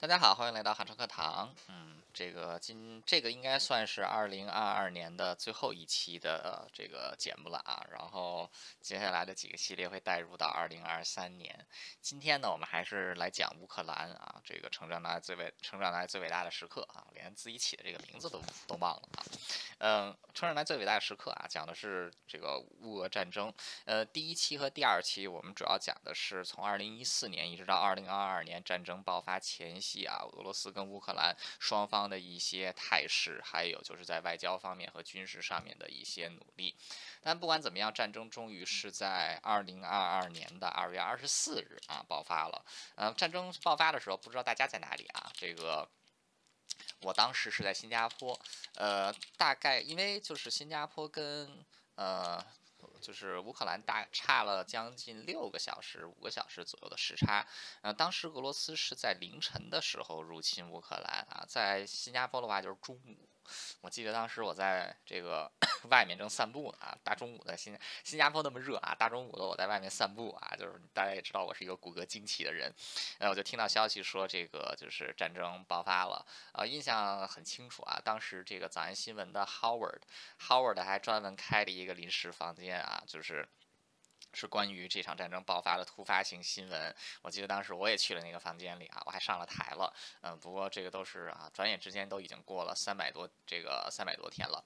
大家好，欢迎来到韩超课堂。嗯，这个今这个应该算是二零二二年的最后一期的这个节目了啊。然后接下来的几个系列会带入到二零二三年。今天呢，我们还是来讲乌克兰啊，这个成长来最伟成长来最伟大的时刻啊，连自己起的这个名字都都忘了啊。嗯，成长来最伟大的时刻啊，讲的是这个乌俄战争。呃，第一期和第二期我们主要讲的是从二零一四年一直到二零二二年战争爆发前夕。啊，俄罗斯跟乌克兰双方的一些态势，还有就是在外交方面和军事上面的一些努力。但不管怎么样，战争终于是在二零二二年的二月二十四日啊爆发了。呃，战争爆发的时候，不知道大家在哪里啊？这个我当时是在新加坡。呃，大概因为就是新加坡跟呃。就是乌克兰大差了将近六个小时、五个小时左右的时差。呃，当时俄罗斯是在凌晨的时候入侵乌克兰啊，在新加坡的话就是中午。我记得当时我在这个 外面正散步呢啊，大中午的新新加坡那么热啊，大中午的我在外面散步啊，就是大家也知道我是一个骨骼惊奇的人，然后我就听到消息说这个就是战争爆发了啊，印象很清楚啊，当时这个早安新闻的 Howard Howard 还专门开了一个临时房间啊，就是。是关于这场战争爆发的突发性新闻。我记得当时我也去了那个房间里啊，我还上了台了。嗯，不过这个都是啊，转眼之间都已经过了三百多这个三百多天了。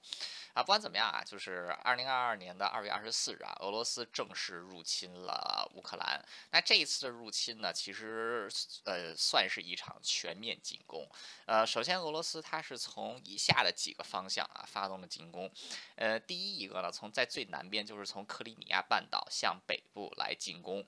啊，不管怎么样啊，就是二零二二年的二月二十四日啊，俄罗斯正式入侵了乌克兰。那这一次的入侵呢，其实呃算是一场全面进攻。呃，首先俄罗斯它是从以下的几个方向啊发动了进攻。呃，第一一个呢，从在最南边，就是从克里米亚半岛向北部来进攻。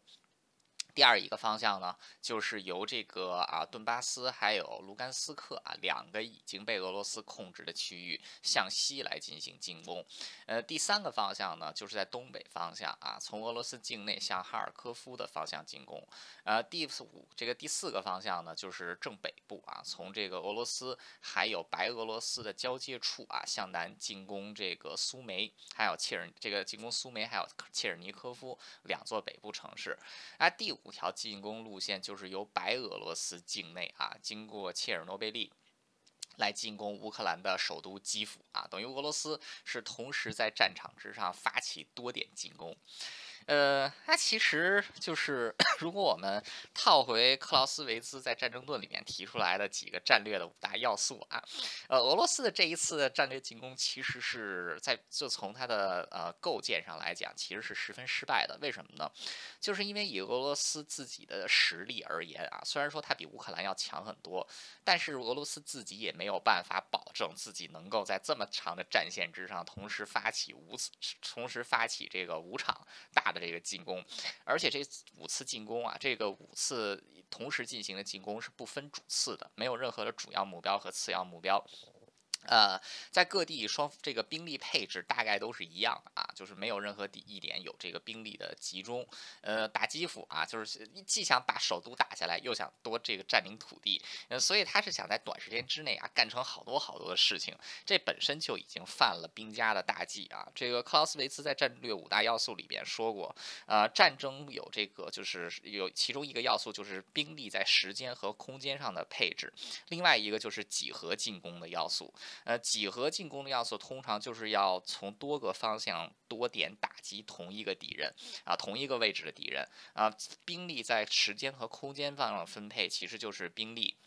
第二一个方向呢，就是由这个啊顿巴斯还有卢甘斯克啊两个已经被俄罗斯控制的区域向西来进行进攻。呃，第三个方向呢，就是在东北方向啊，从俄罗斯境内向哈尔科夫的方向进攻。呃，第五这个第四个方向呢，就是正北部啊，从这个俄罗斯还有白俄罗斯的交界处啊向南进攻这个苏梅，还有切尔这个进攻苏梅还有切尔尼科夫两座北部城市。啊，第五。五条进攻路线就是由白俄罗斯境内啊，经过切尔诺贝利，来进攻乌克兰的首都基辅啊，等于俄罗斯是同时在战场之上发起多点进攻。呃，它其实就是 如果我们套回克劳斯维兹在《战争论》里面提出来的几个战略的五大要素啊，呃，俄罗斯的这一次战略进攻其实是在就从它的呃构建上来讲，其实是十分失败的。为什么呢？就是因为以俄罗斯自己的实力而言啊，虽然说它比乌克兰要强很多，但是俄罗斯自己也没有办法保证自己能够在这么长的战线之上同时发起五次，同时发起这个五场大。的这个进攻，而且这五次进攻啊，这个五次同时进行的进攻是不分主次的，没有任何的主要目标和次要目标。呃，在各地双这个兵力配置大概都是一样的啊，就是没有任何地一点有这个兵力的集中。呃，打基辅啊，就是既想把首都打下来，又想多这个占领土地，呃，所以他是想在短时间之内啊干成好多好多的事情。这本身就已经犯了兵家的大忌啊。这个克劳斯维茨在战略五大要素里边说过，呃，战争有这个就是有其中一个要素就是兵力在时间和空间上的配置，另外一个就是几何进攻的要素。呃，几何进攻的要素通常就是要从多个方向多点打击同一个敌人啊，同一个位置的敌人啊。兵力在时间和空间上分配，其实就是兵力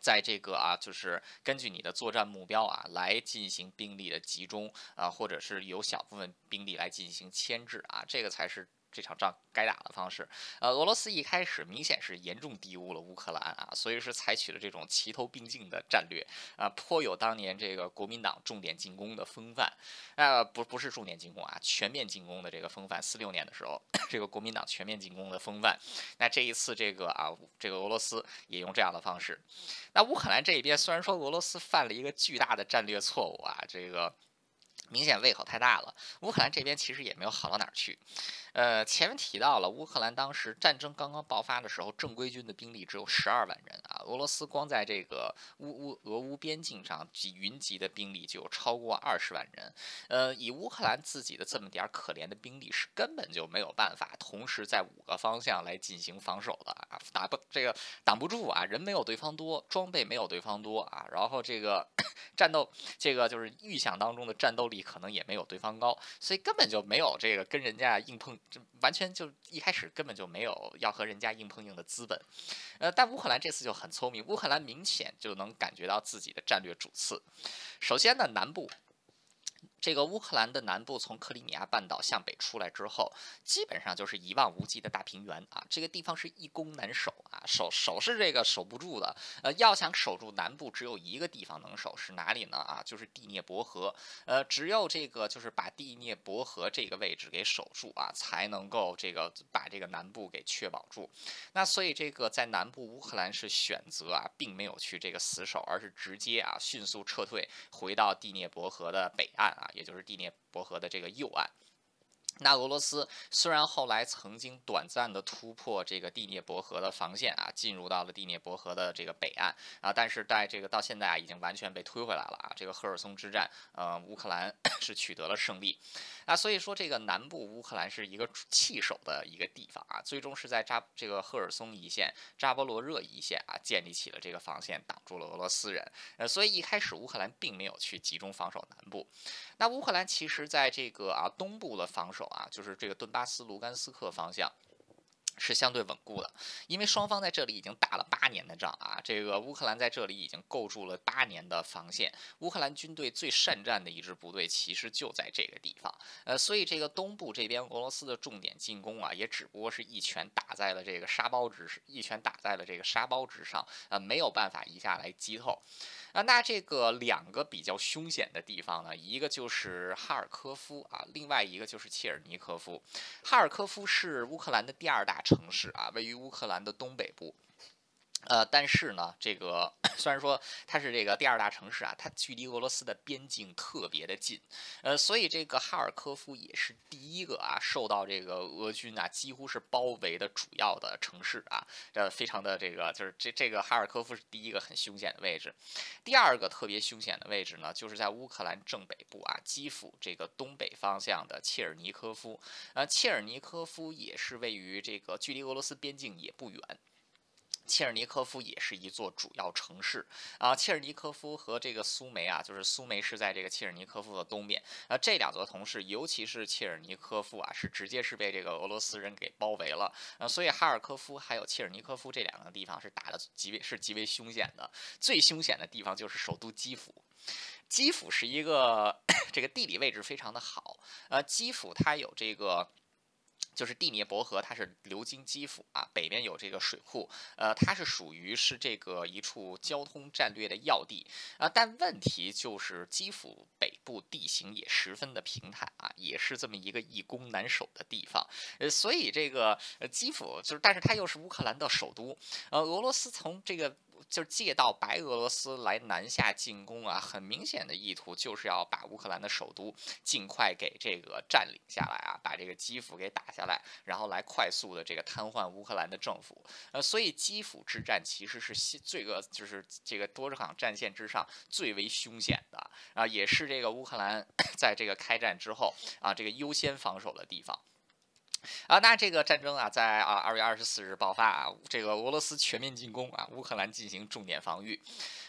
在这个啊，就是根据你的作战目标啊来进行兵力的集中啊，或者是有小部分兵力来进行牵制啊，这个才是。这场仗该打的方式，呃，俄罗斯一开始明显是严重低估了乌克兰啊，所以是采取了这种齐头并进的战略啊，颇有当年这个国民党重点进攻的风范，呃，不不是重点进攻啊，全面进攻的这个风范。四六年的时候，这个国民党全面进攻的风范，那这一次这个啊，这个俄罗斯也用这样的方式。那乌克兰这一边虽然说俄罗斯犯了一个巨大的战略错误啊，这个。明显胃口太大了，乌克兰这边其实也没有好到哪儿去。呃，前面提到了乌克兰当时战争刚刚爆发的时候，正规军的兵力只有十二万人啊，俄罗斯光在这个乌乌俄乌边境上集云集的兵力就有超过二十万人，呃，以乌克兰自己的这么点儿可怜的兵力，是根本就没有办法同时在五个方向来进行防守的啊，打不这个挡不住啊，人没有对方多，装备没有对方多啊，然后这个 战斗这个就是预想当中的战斗力可能也没有对方高，所以根本就没有这个跟人家硬碰，完全就一开始根本就没有要和人家硬碰硬的资本。呃，但乌克兰这次就很聪明，乌克兰明显就能感觉到自己的战略主次。首先呢，南部。这个乌克兰的南部从克里米亚半岛向北出来之后，基本上就是一望无际的大平原啊，这个地方是易攻难守啊，守守是这个守不住的。呃，要想守住南部，只有一个地方能守，是哪里呢？啊，就是第聂伯河。呃，只有这个就是把第聂伯河这个位置给守住啊，才能够这个把这个南部给确保住。那所以这个在南部乌克兰是选择啊，并没有去这个死守，而是直接啊迅速撤退回到第聂伯河的北岸啊。也就是第聂伯河的这个右岸。那俄罗斯虽然后来曾经短暂的突破这个第聂伯河的防线啊，进入到了第聂伯河的这个北岸啊，但是在这个到现在啊，已经完全被推回来了啊。这个赫尔松之战，呃，乌克兰 是取得了胜利。啊，所以说这个南部乌克兰是一个弃守的一个地方啊，最终是在扎这个赫尔松一线、扎波罗热一线啊，建立起了这个防线，挡住了俄罗斯人。呃，所以一开始乌克兰并没有去集中防守南部。那乌克兰其实在这个啊东部的防守。手啊，就是这个顿巴斯、卢甘斯克方向是相对稳固的，因为双方在这里已经打了八年的仗啊。这个乌克兰在这里已经构筑了八年的防线，乌克兰军队最善战的一支部队其实就在这个地方。呃，所以这个东部这边俄罗斯的重点进攻啊，也只不过是一拳打在了这个沙包之上一拳打在了这个沙包之上，呃，没有办法一下来击透。啊，那这个两个比较凶险的地方呢，一个就是哈尔科夫啊，另外一个就是切尔尼科夫。哈尔科夫是乌克兰的第二大城市啊，位于乌克兰的东北部。呃，但是呢，这个 虽然说它是这个第二大城市啊，它距离俄罗斯的边境特别的近，呃，所以这个哈尔科夫也是第一个啊受到这个俄军啊几乎是包围的主要的城市啊，这非常的这个就是这这个哈尔科夫是第一个很凶险的位置，第二个特别凶险的位置呢，就是在乌克兰正北部啊基辅这个东北方向的切尔尼科夫，呃，切尔尼科夫也是位于这个距离俄罗斯边境也不远。切尔尼科夫也是一座主要城市。啊，切尔尼科夫和这个苏梅啊，就是苏梅是在这个切尔尼科夫的东面。啊，这两座城市，尤其是切尔尼科夫啊，是直接是被这个俄罗斯人给包围了。啊，所以哈尔科夫还有切尔尼科夫这两个地方是打的极为是极为凶险的，最凶险的地方就是首都基辅，基辅是一个 这个地理位置非常的好，呃，基辅它有这个。就是第聂伯河，它是流经基辅啊，北边有这个水库，呃，它是属于是这个一处交通战略的要地啊。但问题就是基辅北部地形也十分的平坦啊，也是这么一个易攻难守的地方。呃，所以这个呃基辅就是，但是它又是乌克兰的首都，呃，俄罗斯从这个。就借道白俄罗斯来南下进攻啊，很明显的意图就是要把乌克兰的首都尽快给这个占领下来啊，把这个基辅给打下来，然后来快速的这个瘫痪乌克兰的政府。呃，所以基辅之战其实是这个就是这个多场战线之上最为凶险的啊，也是这个乌克兰 在这个开战之后啊，这个优先防守的地方。啊，那这个战争啊，在啊二月二十四日爆发啊，这个俄罗斯全面进攻啊，乌克兰进行重点防御。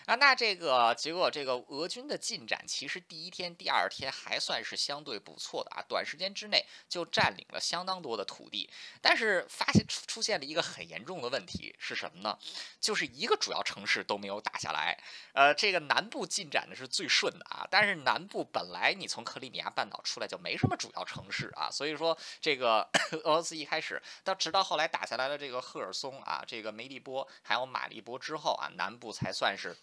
啊，那这个结果，这个俄军的进展其实第一天、第二天还算是相对不错的啊，短时间之内就占领了相当多的土地。但是发现出现了一个很严重的问题是什么呢？就是一个主要城市都没有打下来。呃，这个南部进展的是最顺的啊，但是南部本来你从克里米亚半岛出来就没什么主要城市啊，所以说这个 俄罗斯一开始到直到后来打下来了这个赫尔松啊，这个梅利波还有马利波之后啊，南部才算是。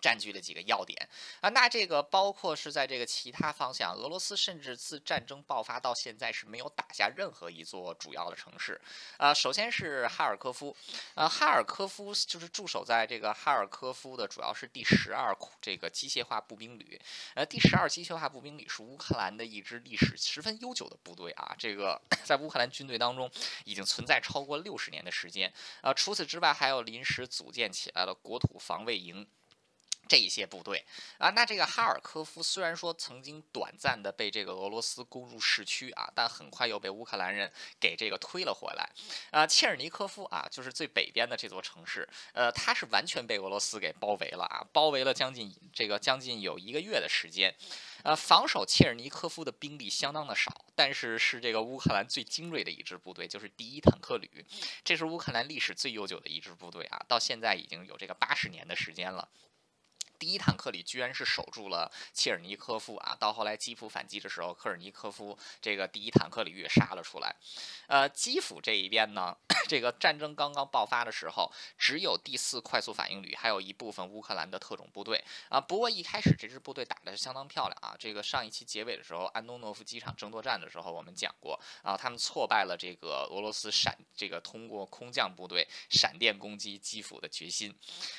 占据了几个要点。啊，那这个包括是在这个其他方向，俄罗斯甚至自战争爆发到现在是没有打下任何一座主要的城市，啊，首先是哈尔科夫，啊，哈尔科夫就是驻守在这个哈尔科夫的主要是第十二这个机械化步兵旅，呃，第十二机械化步兵旅是乌克兰的一支历史十分悠久的部队啊，这个 在乌克兰军队当中已经存在超过六十年的时间，啊，除此之外还有临时组建起来的国土防卫营。这些部队啊，那这个哈尔科夫虽然说曾经短暂的被这个俄罗斯攻入市区啊，但很快又被乌克兰人给这个推了回来。啊，切尔尼科夫啊，就是最北边的这座城市，呃，它是完全被俄罗斯给包围了啊，包围了将近这个将近有一个月的时间。呃，防守切尔尼科夫的兵力相当的少，但是是这个乌克兰最精锐的一支部队，就是第一坦克旅，这是乌克兰历史最悠久的一支部队啊，到现在已经有这个八十年的时间了。第一坦克里居然是守住了切尔尼科夫啊！到后来基辅反击的时候，科尔尼科夫这个第一坦克旅也杀了出来。呃，基辅这一边呢，这个战争刚刚爆发的时候，只有第四快速反应旅，还有一部分乌克兰的特种部队啊。不过一开始这支部队打的是相当漂亮啊。这个上一期结尾的时候，安东诺夫机场争夺战的时候，我们讲过啊，他们挫败了这个俄罗斯闪这个通过空降部队闪电攻击基辅的决心。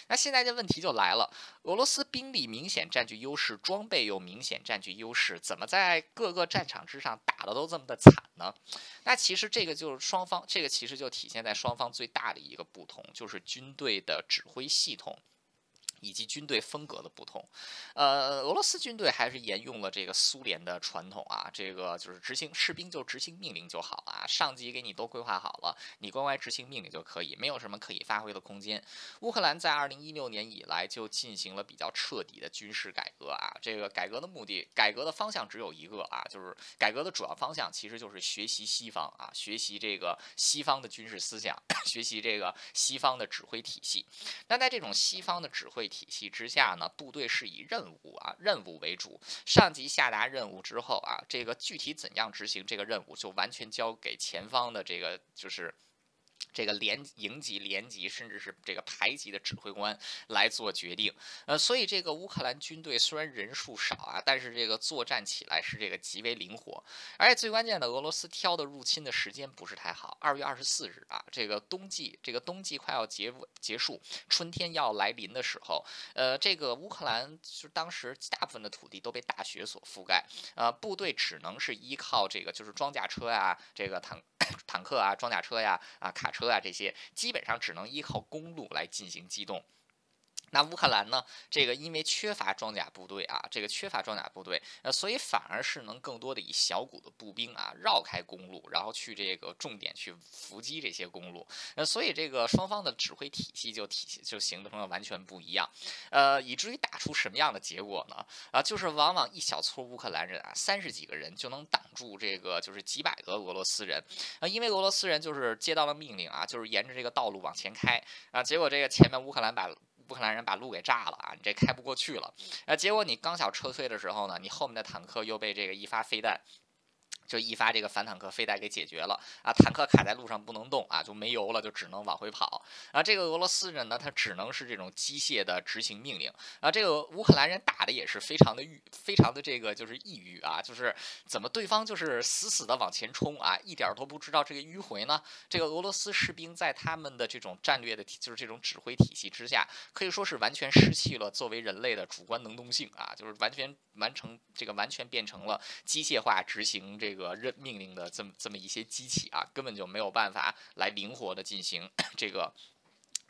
那现在这问题就来了，俄罗斯。斯兵力明显占据优势，装备又明显占据优势，怎么在各个战场之上打的都这么的惨呢？那其实这个就是双方，这个其实就体现在双方最大的一个不同，就是军队的指挥系统。以及军队风格的不同，呃，俄罗斯军队还是沿用了这个苏联的传统啊，这个就是执行士兵就执行命令就好啊，上级给你都规划好了，你乖乖执行命令就可以，没有什么可以发挥的空间。乌克兰在二零一六年以来就进行了比较彻底的军事改革啊，这个改革的目的，改革的方向只有一个啊，就是改革的主要方向其实就是学习西方啊，学习这个西方的军事思想，学习这个西方的指挥体系。那在这种西方的指挥，体系之下呢，部队是以任务啊任务为主，上级下达任务之后啊，这个具体怎样执行这个任务，就完全交给前方的这个就是。这个连营级、连级，甚至是这个排级的指挥官来做决定，呃，所以这个乌克兰军队虽然人数少啊，但是这个作战起来是这个极为灵活，而且最关键的，俄罗斯挑的入侵的时间不是太好，二月二十四日啊，这个冬季，这个冬季快要结结束，春天要来临的时候，呃，这个乌克兰就当时大部分的土地都被大雪所覆盖，呃，部队只能是依靠这个就是装甲车呀，这个坦 坦克啊，装甲车呀，啊卡车。啊，这些基本上只能依靠公路来进行机动。那乌克兰呢？这个因为缺乏装甲部队啊，这个缺乏装甲部队，呃，所以反而是能更多的以小股的步兵啊绕开公路，然后去这个重点去伏击这些公路。呃，所以这个双方的指挥体系就体系就形成了完全不一样。呃，以至于打出什么样的结果呢？啊，就是往往一小撮乌克兰人啊，三十几个人就能挡住这个就是几百个俄罗斯人啊，因为俄罗斯人就是接到了命令啊，就是沿着这个道路往前开啊，结果这个前面乌克兰把。乌克兰人把路给炸了啊！你这开不过去了，那，结果你刚想撤退的时候呢，你后面的坦克又被这个一发飞弹。就一发这个反坦克飞弹给解决了啊，坦克卡在路上不能动啊，就没油了，就只能往回跑啊。这个俄罗斯人呢，他只能是这种机械的执行命令啊。这个乌克兰人打的也是非常的郁，非常的这个就是抑郁啊，就是怎么对方就是死死的往前冲啊，一点都不知道这个迂回呢？这个俄罗斯士兵在他们的这种战略的，就是这种指挥体系之下，可以说是完全失去了作为人类的主观能动性啊，就是完全完成这个完全变成了机械化执行这个。个任命令的这么这么一些机器啊，根本就没有办法来灵活的进行 这个。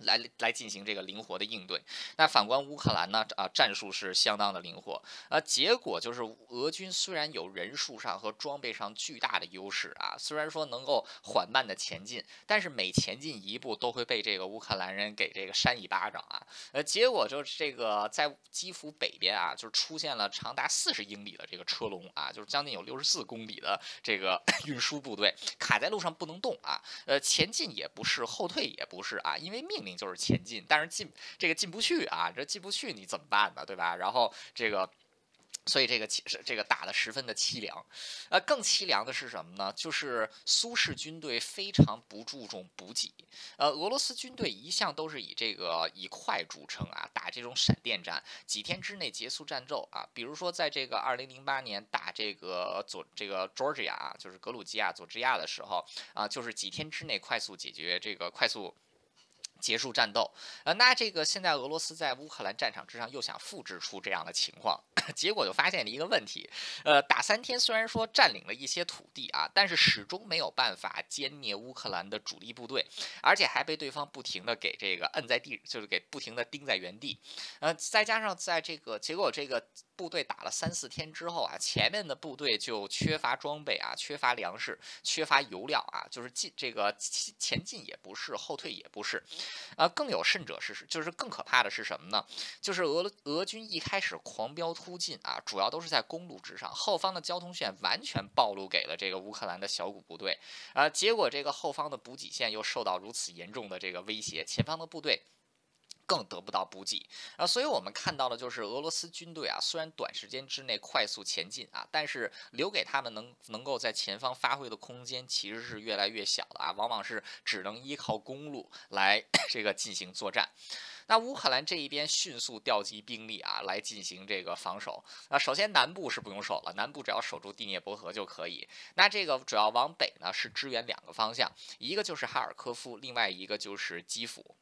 来来进行这个灵活的应对。那反观乌克兰呢？啊，战术是相当的灵活。啊，结果就是俄军虽然有人数上和装备上巨大的优势啊，虽然说能够缓慢的前进，但是每前进一步都会被这个乌克兰人给这个扇一巴掌啊。呃，结果就是这个在基辅北边啊，就是出现了长达四十英里的这个车龙啊，就是将近有六十四公里的这个 运输部队卡在路上不能动啊。呃，前进也不是，后退也不是啊，因为命令。就是前进，但是进这个进不去啊，这进不去你怎么办呢？对吧？然后这个。所以这个其实这个打的十分的凄凉，呃，更凄凉的是什么呢？就是苏式军队非常不注重补给，呃，俄罗斯军队一向都是以这个以快著称啊，打这种闪电战，几天之内结束战斗啊。比如说在这个二零零八年打这个佐这个 Georgia 啊，就是格鲁吉亚佐治亚的时候啊，就是几天之内快速解决这个快速。结束战斗，呃，那这个现在俄罗斯在乌克兰战场之上又想复制出这样的情况，结果就发现了一个问题，呃，打三天虽然说占领了一些土地啊，但是始终没有办法歼灭乌克兰的主力部队，而且还被对方不停的给这个摁在地，就是给不停的钉在原地，呃，再加上在这个结果这个。部队打了三四天之后啊，前面的部队就缺乏装备啊，缺乏粮食，缺乏油料啊，就是进这个前进也不是，后退也不是，啊，更有甚者是，就是更可怕的是什么呢？就是俄俄军一开始狂飙突进啊，主要都是在公路之上，后方的交通线完全暴露给了这个乌克兰的小股部队，啊，结果这个后方的补给线又受到如此严重的这个威胁，前方的部队。更得不到补给啊，所以我们看到的就是俄罗斯军队啊，虽然短时间之内快速前进啊，但是留给他们能能够在前方发挥的空间其实是越来越小的啊，往往是只能依靠公路来 这个进行作战。那乌克兰这一边迅速调集兵力啊，来进行这个防守。那首先南部是不用守了，南部只要守住第聂伯河就可以。那这个主要往北呢是支援两个方向，一个就是哈尔科夫，另外一个就是基辅。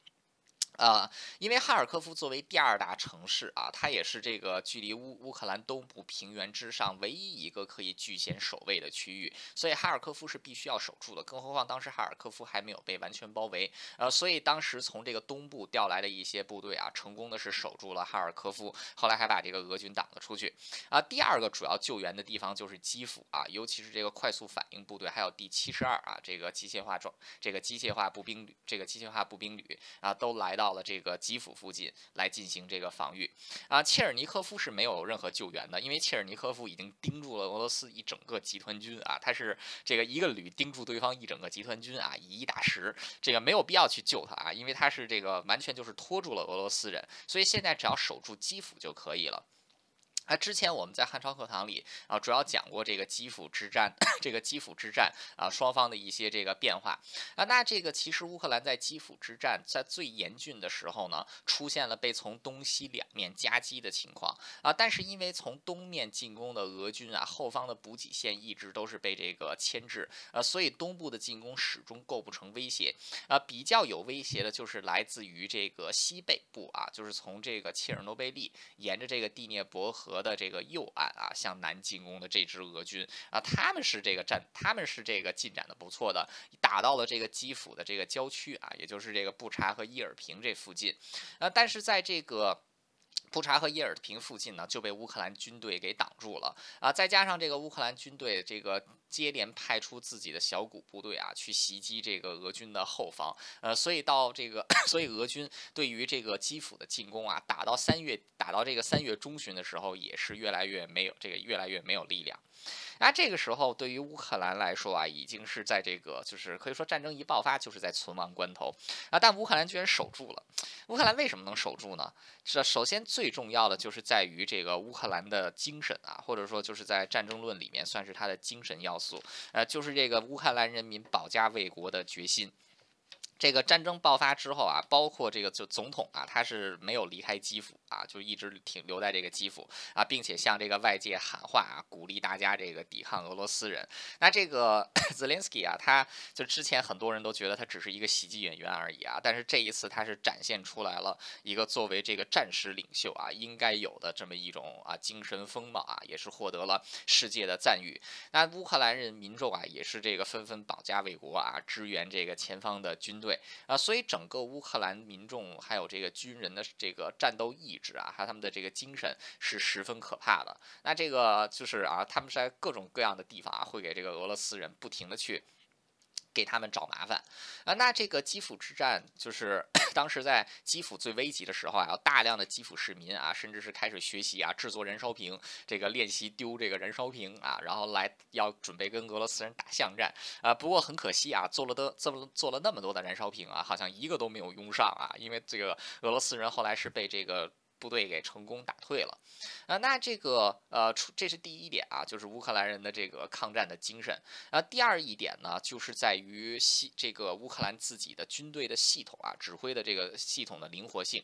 呃，因为哈尔科夫作为第二大城市啊，它也是这个距离乌乌克兰东部平原之上唯一一个可以据险守卫的区域，所以哈尔科夫是必须要守住的。更何况当时哈尔科夫还没有被完全包围，呃，所以当时从这个东部调来的一些部队啊，成功的是守住了哈尔科夫，后来还把这个俄军挡了出去。啊，第二个主要救援的地方就是基辅啊，尤其是这个快速反应部队，还有第七十二啊这个机械化装这个机械化步兵旅，这个机械化步兵旅啊，都来到。到了这个基辅附近来进行这个防御啊，切尔尼科夫是没有任何救援的，因为切尔尼科夫已经盯住了俄罗斯一整个集团军啊，他是这个一个旅盯住对方一整个集团军啊，以一打十，这个没有必要去救他啊，因为他是这个完全就是拖住了俄罗斯人，所以现在只要守住基辅就可以了。那之前我们在汉朝课堂里啊，主要讲过这个基辅之战，这个基辅之战啊，双方的一些这个变化啊。那这个其实乌克兰在基辅之战在最严峻的时候呢，出现了被从东西两面夹击的情况啊。但是因为从东面进攻的俄军啊，后方的补给线一直都是被这个牵制啊，所以东部的进攻始终构不成威胁啊。比较有威胁的就是来自于这个西北部啊，就是从这个切尔诺贝利沿着这个第聂伯河。的这个右岸啊，向南进攻的这支俄军啊，他们是这个战，他们是这个进展的不错的，打到了这个基辅的这个郊区啊，也就是这个布查和伊尔平这附近啊，但是在这个。布查和伊尔平附近呢，就被乌克兰军队给挡住了啊！再加上这个乌克兰军队这个接连派出自己的小股部队啊，去袭击这个俄军的后方，呃，所以到这个，所以俄军对于这个基辅的进攻啊，打到三月，打到这个三月中旬的时候，也是越来越没有这个越来越没有力量。那这个时候，对于乌克兰来说啊，已经是在这个就是可以说战争一爆发，就是在存亡关头啊。但乌克兰居然守住了。乌克兰为什么能守住呢？这首先最重要的就是在于这个乌克兰的精神啊，或者说就是在战争论里面算是他的精神要呃，就是这个乌克兰人民保家卫国的决心。这个战争爆发之后啊，包括这个就总统啊，他是没有离开基辅啊，就一直停留在这个基辅啊，并且向这个外界喊话啊，鼓励大家这个抵抗俄罗斯人。那这个 Zelensky 啊，他就之前很多人都觉得他只是一个喜剧演员而已啊，但是这一次他是展现出来了一个作为这个战时领袖啊应该有的这么一种啊精神风貌啊，也是获得了世界的赞誉。那乌克兰人民众啊，也是这个纷纷保家卫国啊，支援这个前方的军队。对啊，所以整个乌克兰民众还有这个军人的这个战斗意志啊，还有他们的这个精神是十分可怕的。那这个就是啊，他们在各种各样的地方啊，会给这个俄罗斯人不停的去。给他们找麻烦啊！那这个基辅之战，就是 当时在基辅最危急的时候啊，有大量的基辅市民啊，甚至是开始学习啊，制作燃烧瓶，这个练习丢这个燃烧瓶啊，然后来要准备跟俄罗斯人打巷战啊。不过很可惜啊，做了的这么做了那么多的燃烧瓶啊，好像一个都没有用上啊，因为这个俄罗斯人后来是被这个。部队给成功打退了。啊，那这个呃，这是第一点啊，就是乌克兰人的这个抗战的精神。啊，第二一点呢，就是在于系这个乌克兰自己的军队的系统啊，指挥的这个系统的灵活性。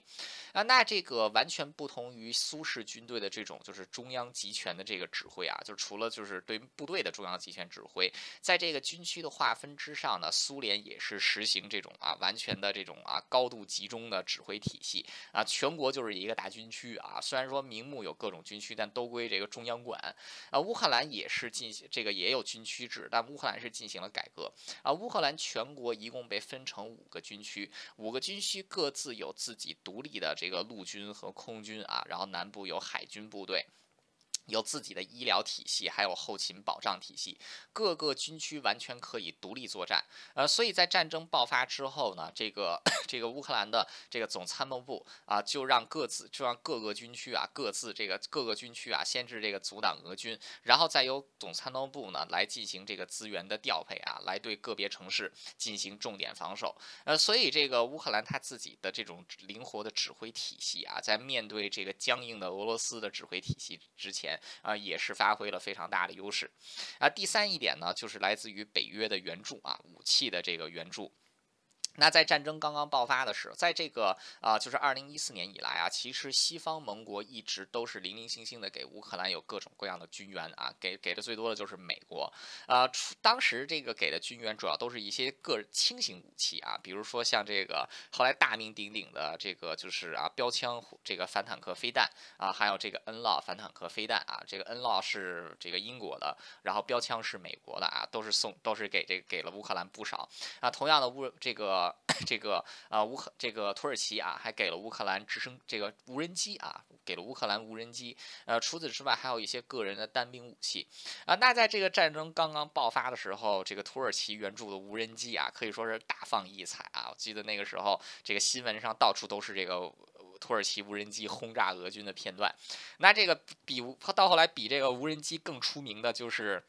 啊，那这个完全不同于苏式军队的这种就是中央集权的这个指挥啊，就除了就是对部队的中央集权指挥，在这个军区的划分之上呢，苏联也是实行这种啊完全的这种啊高度集中的指挥体系啊，全国就是一个大军区啊，虽然说明目有各种。军区，但都归这个中央管。啊，乌克兰也是进行这个也有军区制，但乌克兰是进行了改革。啊，乌克兰全国一共被分成五个军区，五个军区各自有自己独立的这个陆军和空军啊，然后南部有海军部队。有自己的医疗体系，还有后勤保障体系，各个军区完全可以独立作战。呃，所以在战争爆发之后呢，这个这个乌克兰的这个总参谋部啊，就让各自就让各个军区啊各自这个各个军区啊先制这个阻挡俄军，然后再由总参谋部呢来进行这个资源的调配啊，来对个别城市进行重点防守。呃，所以这个乌克兰他自己的这种灵活的指挥体系啊，在面对这个僵硬的俄罗斯的指挥体系之前。啊，也是发挥了非常大的优势。啊，第三一点呢，就是来自于北约的援助啊，武器的这个援助。那在战争刚刚爆发的时候，在这个啊，就是二零一四年以来啊，其实西方盟国一直都是零零星星的给乌克兰有各种各样的军援啊，给给的最多的就是美国，啊，当时这个给的军援主要都是一些个轻型武器啊，比如说像这个后来大名鼎鼎的这个就是啊标枪这个反坦克飞弹啊，还有这个恩洛反坦克飞弹啊，这个恩洛是这个英国的，然后标枪是美国的啊，都是送都是给这给了乌克兰不少啊，同样的乌这个。这个啊，乌克这个土耳其啊，还给了乌克兰直升这个无人机啊，给了乌克兰无人机。呃，除此之外，还有一些个人的单兵武器啊。那在这个战争刚刚爆发的时候，这个土耳其援助的无人机啊，可以说是大放异彩啊。我记得那个时候，这个新闻上到处都是这个土耳其无人机轰炸俄军的片段。那这个比到后来比这个无人机更出名的就是。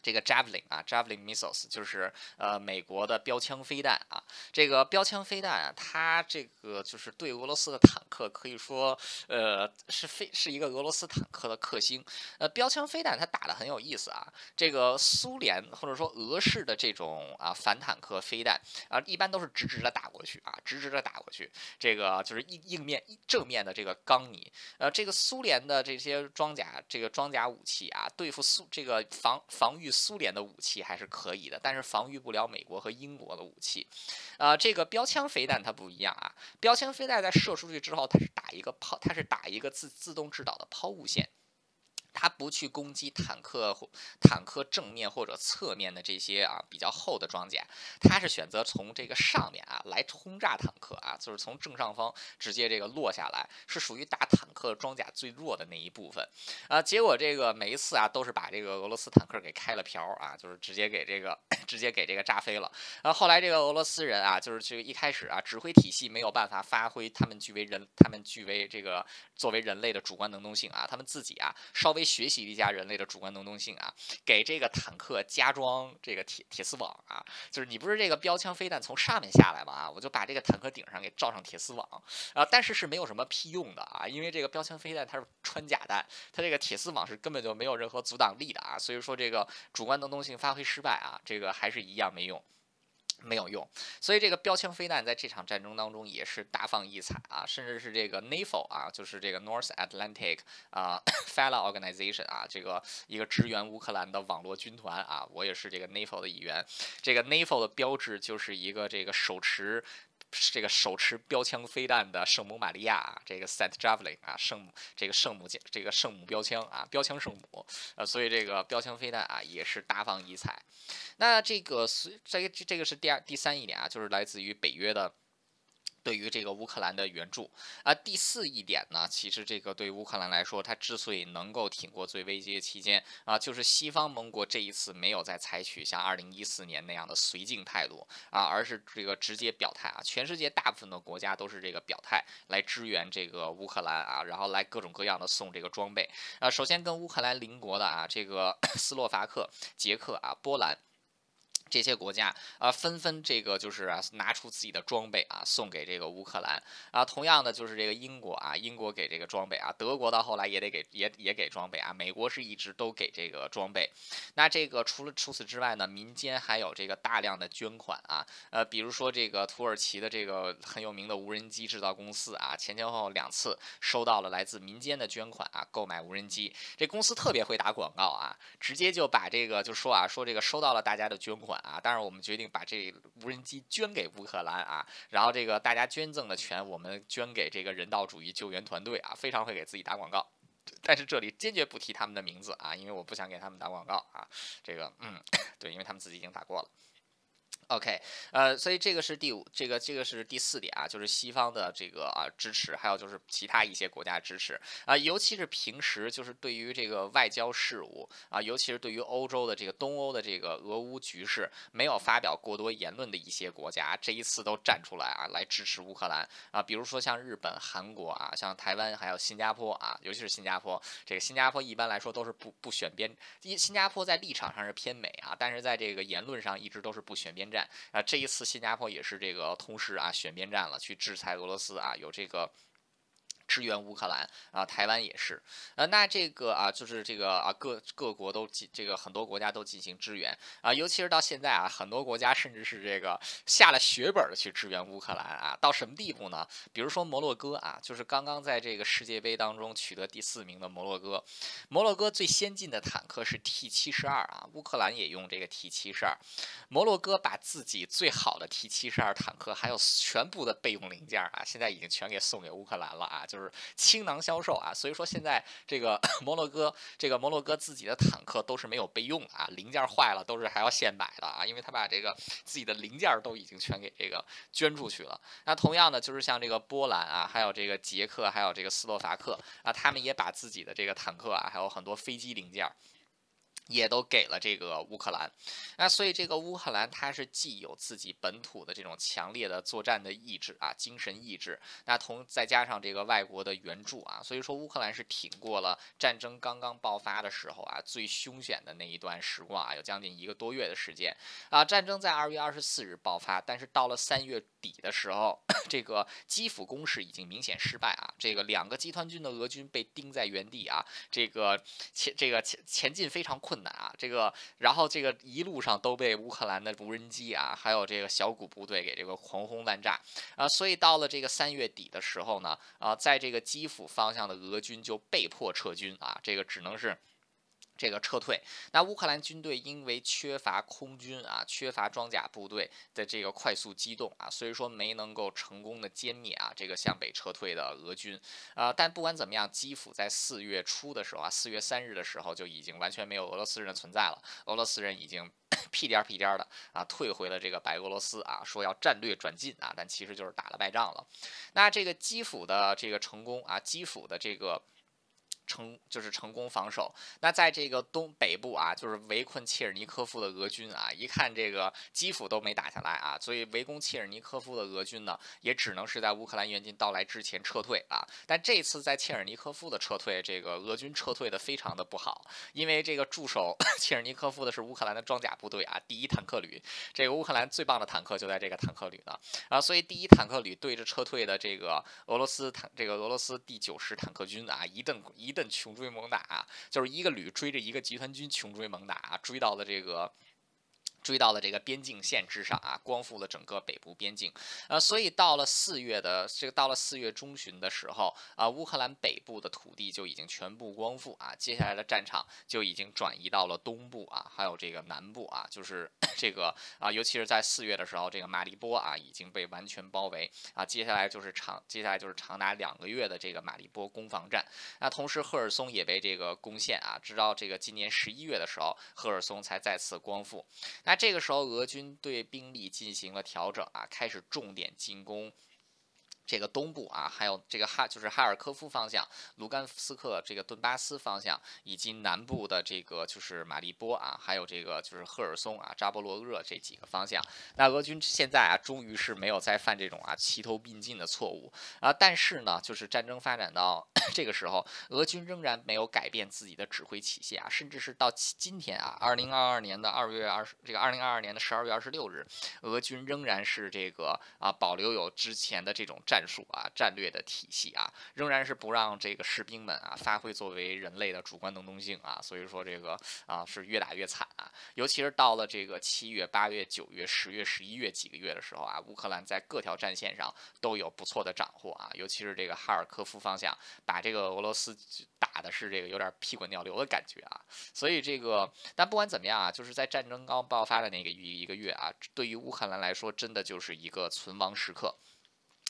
这个 Javelin 啊，Javelin missiles 就是呃美国的标枪飞弹啊。这个标枪飞弹啊，它这个就是对俄罗斯的坦克可以说呃是非是一个俄罗斯坦克的克星。呃，标枪飞弹它打的很有意思啊。这个苏联或者说俄式的这种啊反坦克飞弹啊，一般都是直直的打过去啊，直直的打过去。这个就是硬硬面正面的这个刚你。呃，这个苏联的这些装甲这个装甲武器啊，对付苏这个防防御。苏联的武器还是可以的，但是防御不了美国和英国的武器。啊，这个标枪飞弹它不一样啊，标枪飞弹在射出去之后，它是打一个抛，它是打一个自自动制导的抛物线。它不去攻击坦克坦克正面或者侧面的这些啊比较厚的装甲，它是选择从这个上面啊来轰炸坦克啊，就是从正上方直接这个落下来，是属于打坦克装甲最弱的那一部分啊。结果这个每一次啊都是把这个俄罗斯坦克给开了瓢啊，就是直接给这个 直接给这个炸飞了。然后后来这个俄罗斯人啊，就是这个一开始啊指挥体系没有办法发挥他们具为人他们具为这个作为人类的主观能动性啊，他们自己啊稍微。学习一下人类的主观能动性啊，给这个坦克加装这个铁铁丝网啊，就是你不是这个标枪飞弹从上面下来吗？啊，我就把这个坦克顶上给罩上铁丝网啊，但是是没有什么屁用的啊，因为这个标枪飞弹它是穿甲弹，它这个铁丝网是根本就没有任何阻挡力的啊，所以说这个主观能动性发挥失败啊，这个还是一样没用。没有用，所以这个标枪飞弹在这场战争当中也是大放异彩啊，甚至是这个 NAFO 啊，就是这个 North Atlantic 啊 f e l l o w Organization 啊，这个一个支援乌克兰的网络军团啊，我也是这个 NAFO 的一员。这个 NAFO 的标志就是一个这个手持。这个手持标枪飞弹的圣母玛利亚啊，这个 Saint Javelin 啊，圣母这个圣母这个圣母标枪啊，标枪圣母，呃，所以这个标枪飞弹啊也是大放异彩。那这个是这个这个是第二第三一点啊，就是来自于北约的。对于这个乌克兰的援助啊，第四一点呢，其实这个对乌克兰来说，它之所以能够挺过最危机期间啊，就是西方盟国这一次没有再采取像二零一四年那样的绥靖态度啊，而是这个直接表态啊，全世界大部分的国家都是这个表态来支援这个乌克兰啊，然后来各种各样的送这个装备啊，首先跟乌克兰邻国的啊，这个 斯洛伐克、捷克啊、波兰。这些国家啊，纷纷这个就是，拿出自己的装备啊，送给这个乌克兰啊。同样的，就是这个英国啊，英国给这个装备啊，德国到后来也得给，也也给装备啊。美国是一直都给这个装备。那这个除了除此之外呢，民间还有这个大量的捐款啊，呃，比如说这个土耳其的这个很有名的无人机制造公司啊，前前后后两次收到了来自民间的捐款啊，购买无人机。这公司特别会打广告啊，直接就把这个就说啊，说这个收到了大家的捐款。啊！但是我们决定把这无人机捐给乌克兰啊，然后这个大家捐赠的钱我们捐给这个人道主义救援团队啊，非常会给自己打广告。但是这里坚决不提他们的名字啊，因为我不想给他们打广告啊。这个，嗯，对，因为他们自己已经打过了。OK，呃，所以这个是第五，这个这个是第四点啊，就是西方的这个啊支持，还有就是其他一些国家支持啊，尤其是平时就是对于这个外交事务啊，尤其是对于欧洲的这个东欧的这个俄乌局势没有发表过多言论的一些国家，这一次都站出来啊，来支持乌克兰啊，比如说像日本、韩国啊，像台湾还有新加坡啊，尤其是新加坡，这个新加坡一般来说都是不不选边，一新加坡在立场上是偏美啊，但是在这个言论上一直都是不选边站。啊，这一次新加坡也是这个同时啊选边站了，去制裁俄罗斯啊，有这个。支援乌克兰啊，台湾也是，呃，那这个啊，就是这个啊，各各国都进，这个很多国家都进行支援啊，尤其是到现在啊，很多国家甚至是这个下了血本的去支援乌克兰啊，到什么地步呢？比如说摩洛哥啊，就是刚刚在这个世界杯当中取得第四名的摩洛哥，摩洛哥最先进的坦克是 T 七十二啊，乌克兰也用这个 T 七十二，摩洛哥把自己最好的 T 七十二坦克还有全部的备用零件啊，现在已经全给送给乌克兰了啊，就。就是倾囊销售啊，所以说现在这个 摩洛哥，这个摩洛哥自己的坦克都是没有备用啊，零件坏了都是还要现买的啊，因为他把这个自己的零件都已经全给这个捐出去了。那同样的，就是像这个波兰啊，还有这个捷克，还有这个斯洛伐克啊，他们也把自己的这个坦克啊，还有很多飞机零件。也都给了这个乌克兰，那所以这个乌克兰它是既有自己本土的这种强烈的作战的意志啊，精神意志，那同再加上这个外国的援助啊，所以说乌克兰是挺过了战争刚刚爆发的时候啊最凶险的那一段时光啊，有将近一个多月的时间啊，战争在二月二十四日爆发，但是到了三月底的时候，这个基辅攻势已经明显失败啊，这个两个集团军的俄军被钉在原地啊，这个前这个前前进非常困。难啊，这个，然后这个一路上都被乌克兰的无人机啊，还有这个小股部队给这个狂轰滥炸啊，所以到了这个三月底的时候呢，啊，在这个基辅方向的俄军就被迫撤军啊，这个只能是。这个撤退，那乌克兰军队因为缺乏空军啊，缺乏装甲部队的这个快速机动啊，所以说没能够成功的歼灭啊这个向北撤退的俄军啊。但不管怎么样，基辅在四月初的时候啊，四月三日的时候就已经完全没有俄罗斯人的存在了，俄罗斯人已经 屁颠儿屁颠儿的啊退回了这个白俄罗斯啊，说要战略转进啊，但其实就是打了败仗了。那这个基辅的这个成功啊，基辅的这个。成就是成功防守。那在这个东北部啊，就是围困切尔尼科夫的俄军啊，一看这个基辅都没打下来啊，所以围攻切尔尼科夫的俄军呢，也只能是在乌克兰援军到来之前撤退啊。但这次在切尔尼科夫的撤退，这个俄军撤退的非常的不好，因为这个驻守 切尔尼科夫的是乌克兰的装甲部队啊，第一坦克旅。这个乌克兰最棒的坦克就在这个坦克旅呢啊，所以第一坦克旅对着撤退的这个俄罗斯坦，这个俄罗斯第九十坦克军啊，一顿一。穷追猛打，就是一个旅追着一个集团军穷追猛打，追到了这个。追到了这个边境线之上啊，光复了整个北部边境，呃，所以到了四月的这个到了四月中旬的时候啊，乌克兰北部的土地就已经全部光复啊，接下来的战场就已经转移到了东部啊，还有这个南部啊，就是 这个啊，尤其是在四月的时候，这个马利波啊已经被完全包围。啊，接下来就是长接下来就是长达两个月的这个马利波攻防战，那同时赫尔松也被这个攻陷啊，直到这个今年十一月的时候，赫尔松才再次光复。那这个时候，俄军对兵力进行了调整啊，开始重点进攻。这个东部啊，还有这个哈就是哈尔科夫方向、卢甘斯克这个顿巴斯方向，以及南部的这个就是马利波啊，还有这个就是赫尔松啊、扎波罗热这几个方向。那俄军现在啊，终于是没有再犯这种啊齐头并进的错误啊。但是呢，就是战争发展到 这个时候，俄军仍然没有改变自己的指挥体系啊，甚至是到今天啊，二零二二年的二月二十这个二零二二年的十二月二十六日，俄军仍然是这个啊保留有之前的这种战。战术啊，战略的体系啊，仍然是不让这个士兵们啊发挥作为人类的主观能动性啊，所以说这个啊是越打越惨啊，尤其是到了这个七月、八月、九月、十月、十一月几个月的时候啊，乌克兰在各条战线上都有不错的斩获啊，尤其是这个哈尔科夫方向，把这个俄罗斯打的是这个有点屁滚尿流的感觉啊，所以这个但不管怎么样啊，就是在战争刚爆发的那个一一个月啊，对于乌克兰来说，真的就是一个存亡时刻。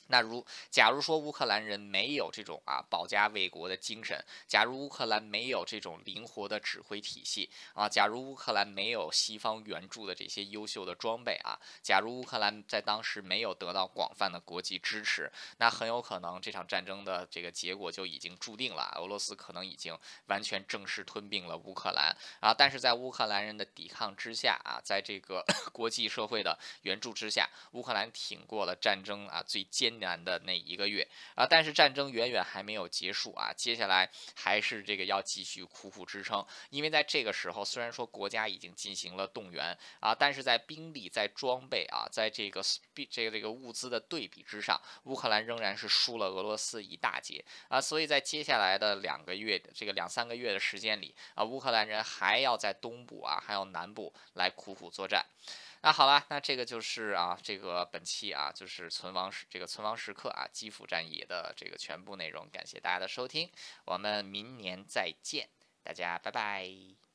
那如假如说乌克兰人没有这种啊保家卫国的精神，假如乌克兰没有这种灵活的指挥体系啊，假如乌克兰没有西方援助的这些优秀的装备啊，假如乌克兰在当时没有得到广泛的国际支持，那很有可能这场战争的这个结果就已经注定了，俄罗斯可能已经完全正式吞并了乌克兰啊。但是在乌克兰人的抵抗之下啊，在这个 国际社会的援助之下，乌克兰挺过了战争啊最艰难的那一个月。啊，但是战争远远还没有结束啊，接下来还是这个要继续苦苦支撑，因为在这个时候，虽然说国家已经进行了动员啊，但是在兵力、在装备啊，在这个这个这个物资的对比之上，乌克兰仍然是输了俄罗斯一大截。啊，所以在接下来的两个月这个两三个月的时间里啊，乌克兰人还要在东部啊，还有南部来苦苦作战。那好了，那这个就是啊，这个本期啊，就是存亡时这个存亡时刻啊，基辅战役的这个全部内容。感谢大家的收听，我们明年再见，大家拜拜。